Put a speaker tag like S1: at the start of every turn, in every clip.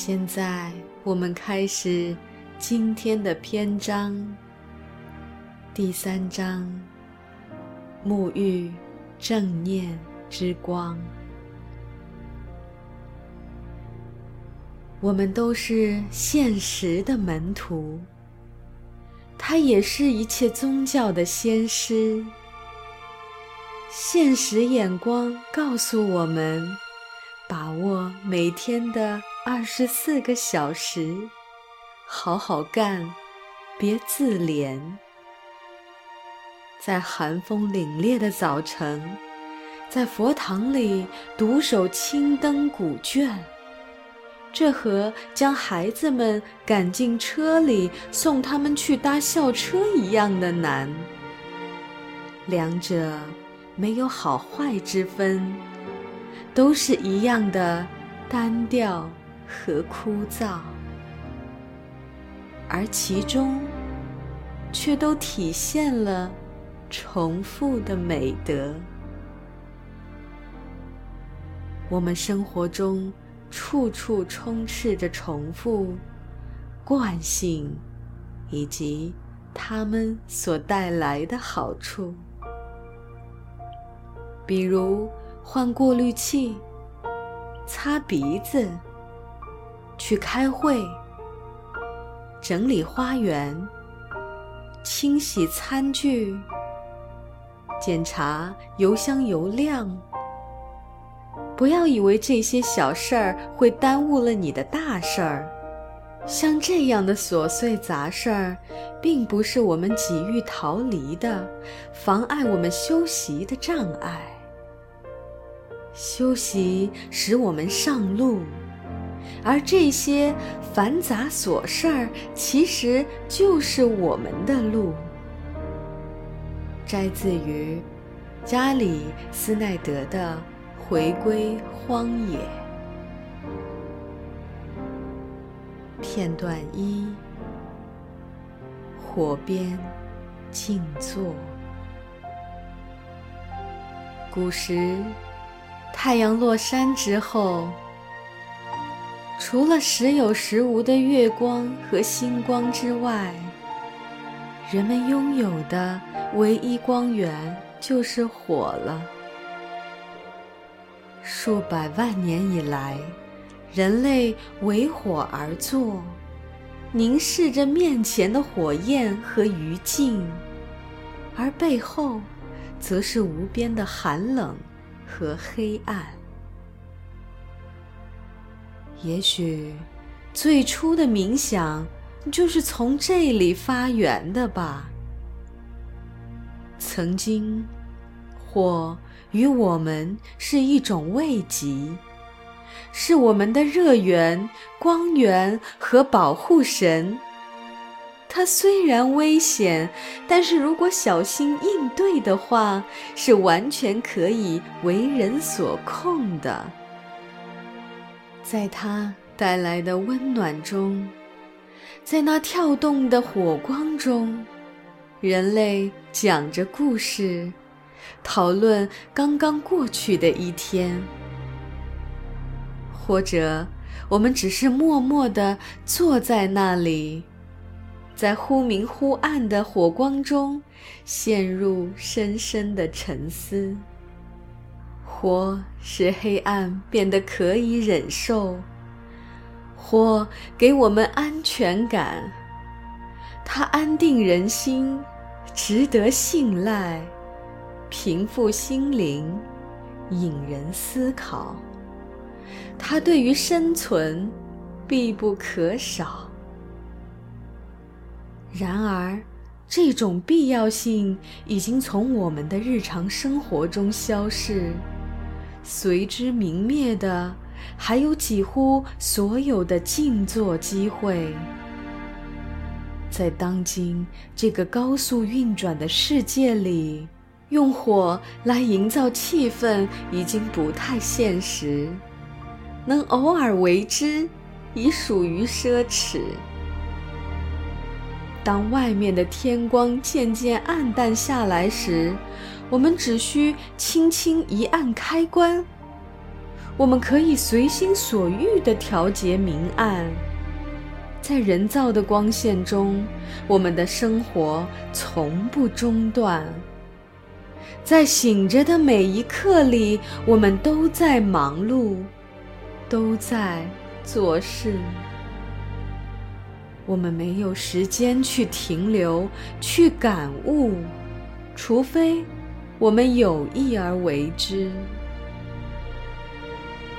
S1: 现在我们开始今天的篇章，第三章：沐浴正念之光。我们都是现实的门徒，他也是一切宗教的先师。现实眼光告诉我们，把握每天的。二十四个小时，好好干，别自怜。在寒风凛冽的早晨，在佛堂里独守青灯古卷，这和将孩子们赶进车里送他们去搭校车一样的难。两者没有好坏之分，都是一样的单调。和枯燥，而其中却都体现了重复的美德。我们生活中处处充斥着重复、惯性，以及它们所带来的好处，比如换过滤器、擦鼻子。去开会、整理花园、清洗餐具、检查油箱油量。不要以为这些小事儿会耽误了你的大事儿。像这样的琐碎杂事儿，并不是我们急于逃离的、妨碍我们休息的障碍。休息使我们上路。而这些繁杂琐事儿，其实就是我们的路。摘自于加里斯奈德的《回归荒野》片段一：火边静坐。古时，太阳落山之后。除了时有时无的月光和星光之外，人们拥有的唯一光源就是火了。数百万年以来，人类为火而坐，凝视着面前的火焰和余烬，而背后，则是无边的寒冷和黑暗。也许，最初的冥想就是从这里发源的吧。曾经，火与我们是一种慰藉，是我们的热源、光源和保护神。它虽然危险，但是如果小心应对的话，是完全可以为人所控的。在它带来的温暖中，在那跳动的火光中，人类讲着故事，讨论刚刚过去的一天，或者我们只是默默地坐在那里，在忽明忽暗的火光中，陷入深深的沉思。火使黑暗变得可以忍受，火给我们安全感，它安定人心，值得信赖，平复心灵，引人思考。它对于生存必不可少。然而，这种必要性已经从我们的日常生活中消逝。随之泯灭的，还有几乎所有的静坐机会。在当今这个高速运转的世界里，用火来营造气氛已经不太现实，能偶尔为之，已属于奢侈。当外面的天光渐渐暗淡下来时，我们只需轻轻一按开关，我们可以随心所欲地调节明暗。在人造的光线中，我们的生活从不中断。在醒着的每一刻里，我们都在忙碌，都在做事。我们没有时间去停留、去感悟，除非我们有意而为之。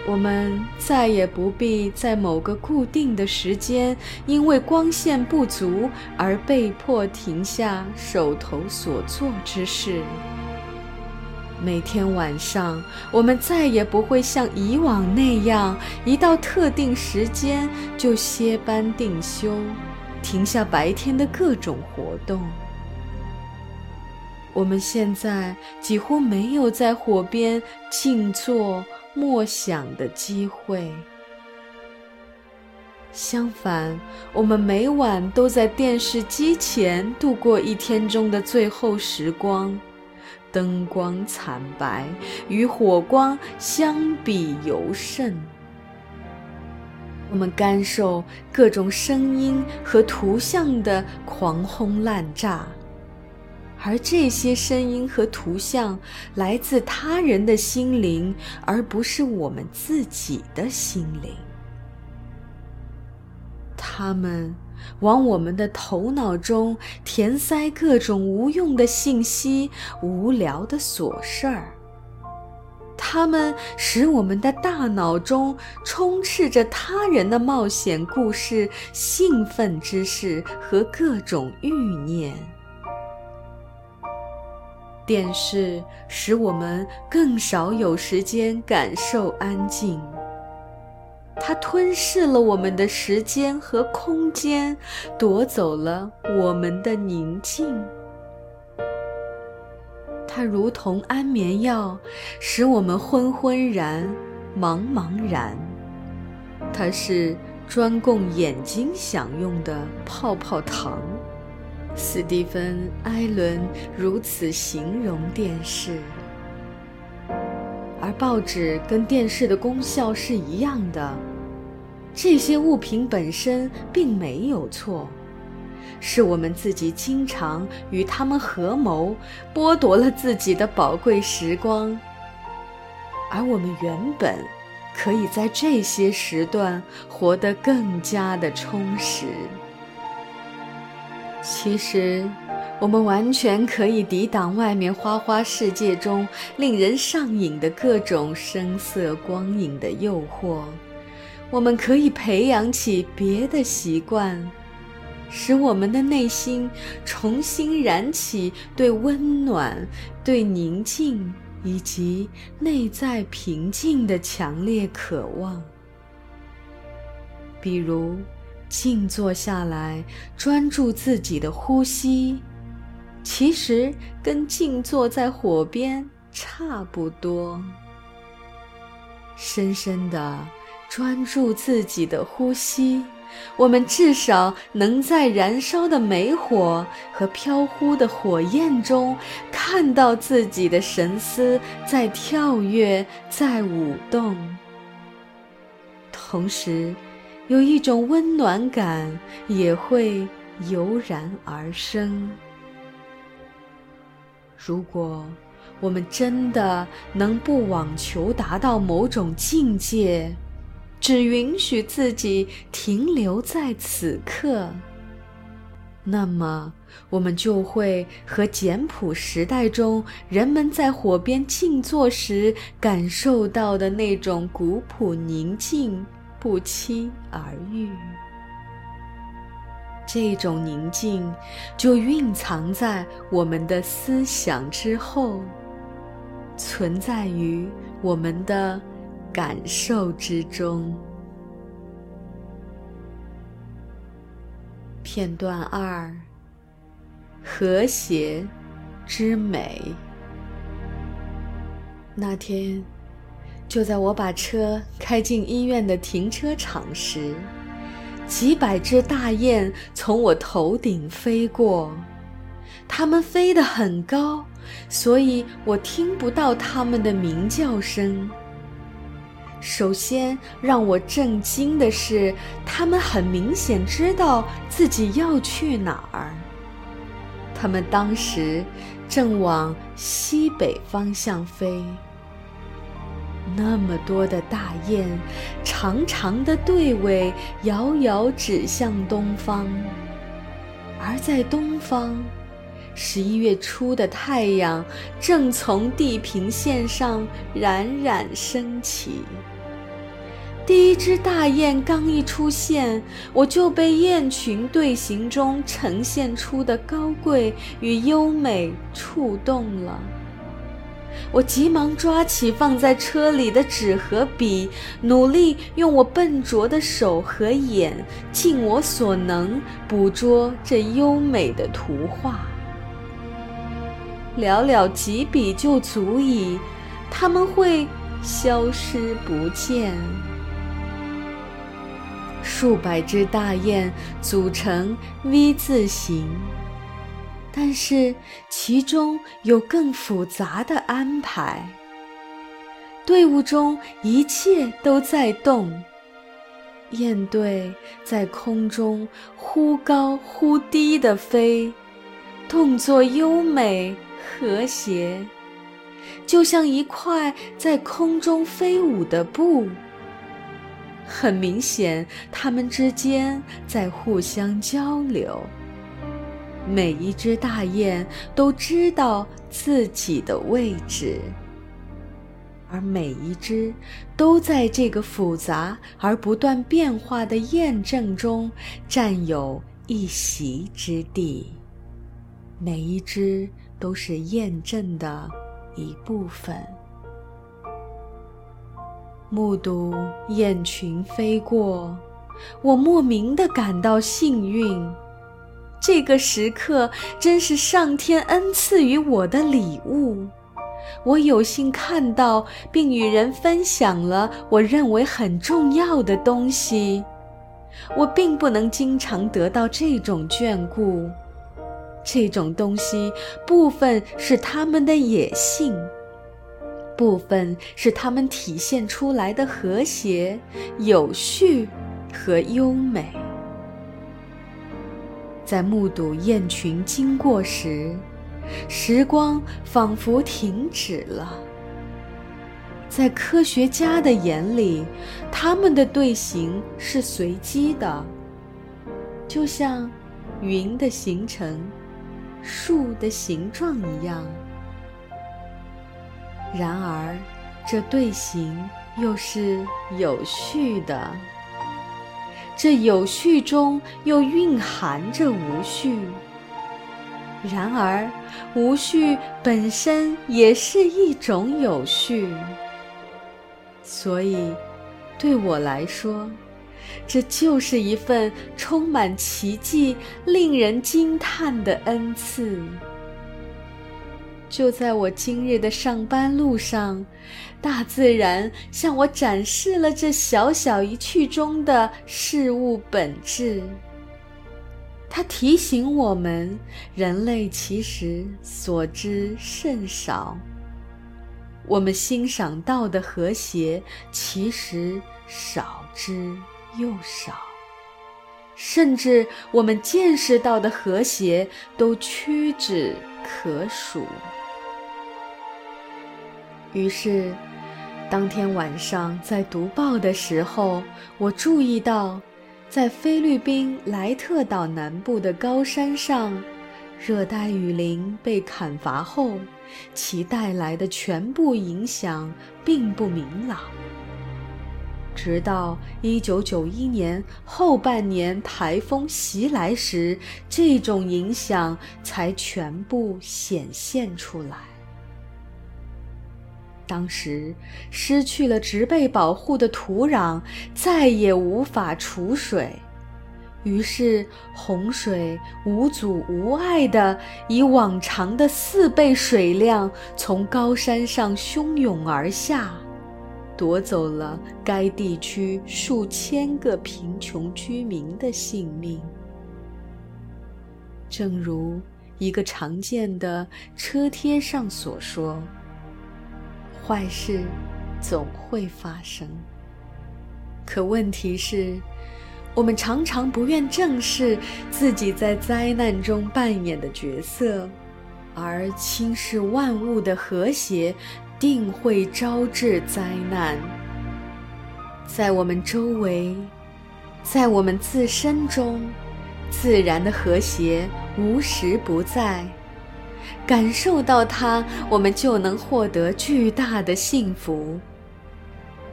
S1: 我们再也不必在某个固定的时间，因为光线不足而被迫停下手头所做之事。每天晚上，我们再也不会像以往那样，一到特定时间就歇班定休，停下白天的各种活动。我们现在几乎没有在火边静坐默想的机会。相反，我们每晚都在电视机前度过一天中的最后时光。灯光惨白，与火光相比尤甚。我们感受各种声音和图像的狂轰滥炸，而这些声音和图像来自他人的心灵，而不是我们自己的心灵。他们。往我们的头脑中填塞各种无用的信息、无聊的琐事儿。它们使我们的大脑中充斥着他人的冒险故事、兴奋之事和各种欲念。电视使我们更少有时间感受安静。它吞噬了我们的时间和空间，夺走了我们的宁静。它如同安眠药，使我们昏昏然、茫茫然。它是专供眼睛享用的泡泡糖。斯蒂芬·艾伦如此形容电视，而报纸跟电视的功效是一样的。这些物品本身并没有错，是我们自己经常与他们合谋，剥夺了自己的宝贵时光。而我们原本可以在这些时段活得更加的充实。其实，我们完全可以抵挡外面花花世界中令人上瘾的各种声色光影的诱惑。我们可以培养起别的习惯，使我们的内心重新燃起对温暖、对宁静以及内在平静的强烈渴望。比如，静坐下来，专注自己的呼吸，其实跟静坐在火边差不多。深深的。专注自己的呼吸，我们至少能在燃烧的煤火和飘忽的火焰中，看到自己的神思在跳跃，在舞动。同时，有一种温暖感也会油然而生。如果我们真的能不妄求达到某种境界，只允许自己停留在此刻，那么我们就会和简朴时代中人们在火边静坐时感受到的那种古朴宁静不期而遇。这种宁静就蕴藏在我们的思想之后，存在于我们的。感受之中。片段二：和谐之美。那天，就在我把车开进医院的停车场时，几百只大雁从我头顶飞过。它们飞得很高，所以我听不到它们的鸣叫声。首先让我震惊的是，它们很明显知道自己要去哪儿。它们当时正往西北方向飞。那么多的大雁，长长的队尾遥遥指向东方，而在东方，十一月初的太阳正从地平线上冉冉升起。第一只大雁刚一出现，我就被雁群队形中呈现出的高贵与优美触动了。我急忙抓起放在车里的纸和笔，努力用我笨拙的手和眼，尽我所能捕捉这优美的图画。寥寥几笔就足以，它们会消失不见。数百只大雁组成 V 字形。但是其中有更复杂的安排。队伍中一切都在动，雁队在空中忽高忽低地飞，动作优美和谐，就像一块在空中飞舞的布。很明显，它们之间在互相交流。每一只大雁都知道自己的位置，而每一只都在这个复杂而不断变化的雁阵中占有一席之地。每一只都是雁阵的一部分。目睹雁群飞过，我莫名的感到幸运。这个时刻真是上天恩赐予我的礼物，我有幸看到并与人分享了我认为很重要的东西。我并不能经常得到这种眷顾，这种东西部分是他们的野性，部分是他们体现出来的和谐、有序和优美。在目睹雁群经过时，时光仿佛停止了。在科学家的眼里，它们的队形是随机的，就像云的形成、树的形状一样。然而，这队形又是有序的。这有序中又蕴含着无序，然而无序本身也是一种有序。所以，对我来说，这就是一份充满奇迹、令人惊叹的恩赐。就在我今日的上班路上，大自然向我展示了这小小一趣中的事物本质。它提醒我们，人类其实所知甚少。我们欣赏到的和谐，其实少之又少，甚至我们见识到的和谐，都屈指可数。于是，当天晚上在读报的时候，我注意到，在菲律宾莱特岛南部的高山上，热带雨林被砍伐后，其带来的全部影响并不明朗。直到1991年后半年台风袭来时，这种影响才全部显现出来。当时失去了植被保护的土壤，再也无法储水，于是洪水无阻无碍地以往常的四倍水量从高山上汹涌而下，夺走了该地区数千个贫穷居民的性命。正如一个常见的车贴上所说。坏事总会发生，可问题是，我们常常不愿正视自己在灾难中扮演的角色，而轻视万物的和谐定会招致灾难。在我们周围，在我们自身中，自然的和谐无时不在。感受到它，我们就能获得巨大的幸福。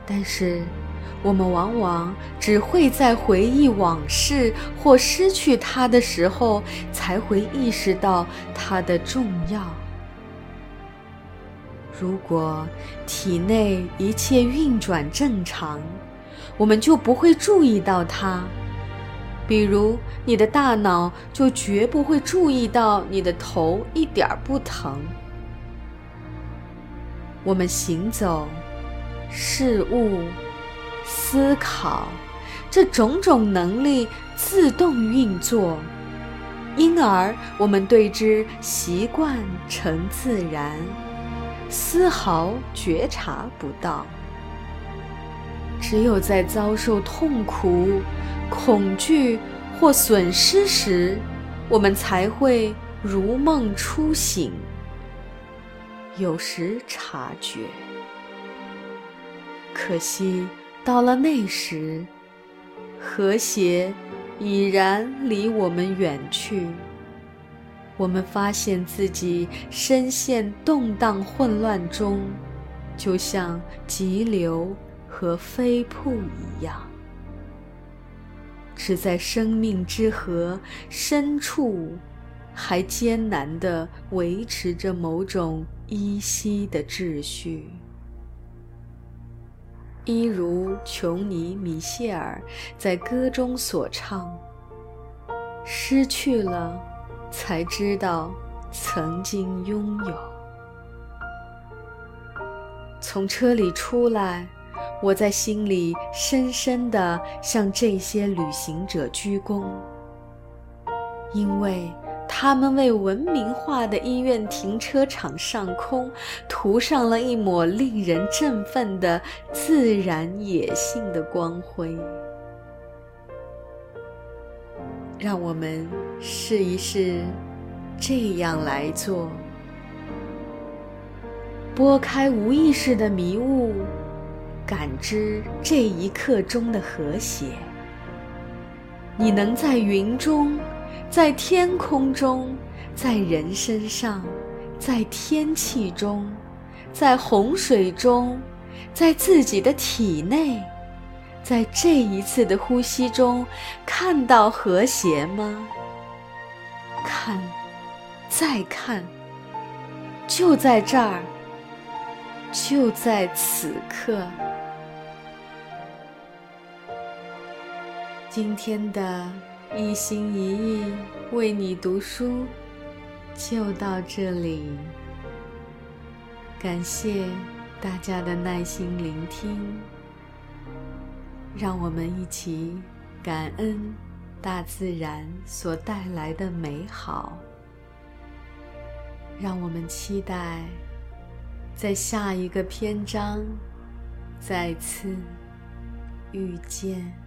S1: 但是，我们往往只会在回忆往事或失去它的时候，才会意识到它的重要。如果体内一切运转正常，我们就不会注意到它。比如，你的大脑就绝不会注意到你的头一点儿不疼。我们行走、事物、思考，这种种能力自动运作，因而我们对之习惯成自然，丝毫觉察不到。只有在遭受痛苦。恐惧或损失时，我们才会如梦初醒，有时察觉。可惜到了那时，和谐已然离我们远去。我们发现自己深陷动荡混乱中，就像急流和飞瀑一样。只在生命之河深处，还艰难地维持着某种依稀的秩序。一如琼尼·米歇尔在歌中所唱：“失去了，才知道曾经拥有。”从车里出来。我在心里深深地向这些旅行者鞠躬，因为他们为文明化的医院停车场上空涂上了一抹令人振奋的自然野性的光辉。让我们试一试这样来做：拨开无意识的迷雾。感知这一刻中的和谐，你能在云中，在天空中，在人身上，在天气中，在洪水中，在自己的体内，在这一次的呼吸中看到和谐吗？看，再看，就在这儿，就在此刻。今天的一心一意为你读书就到这里，感谢大家的耐心聆听，让我们一起感恩大自然所带来的美好，让我们期待在下一个篇章再次遇见。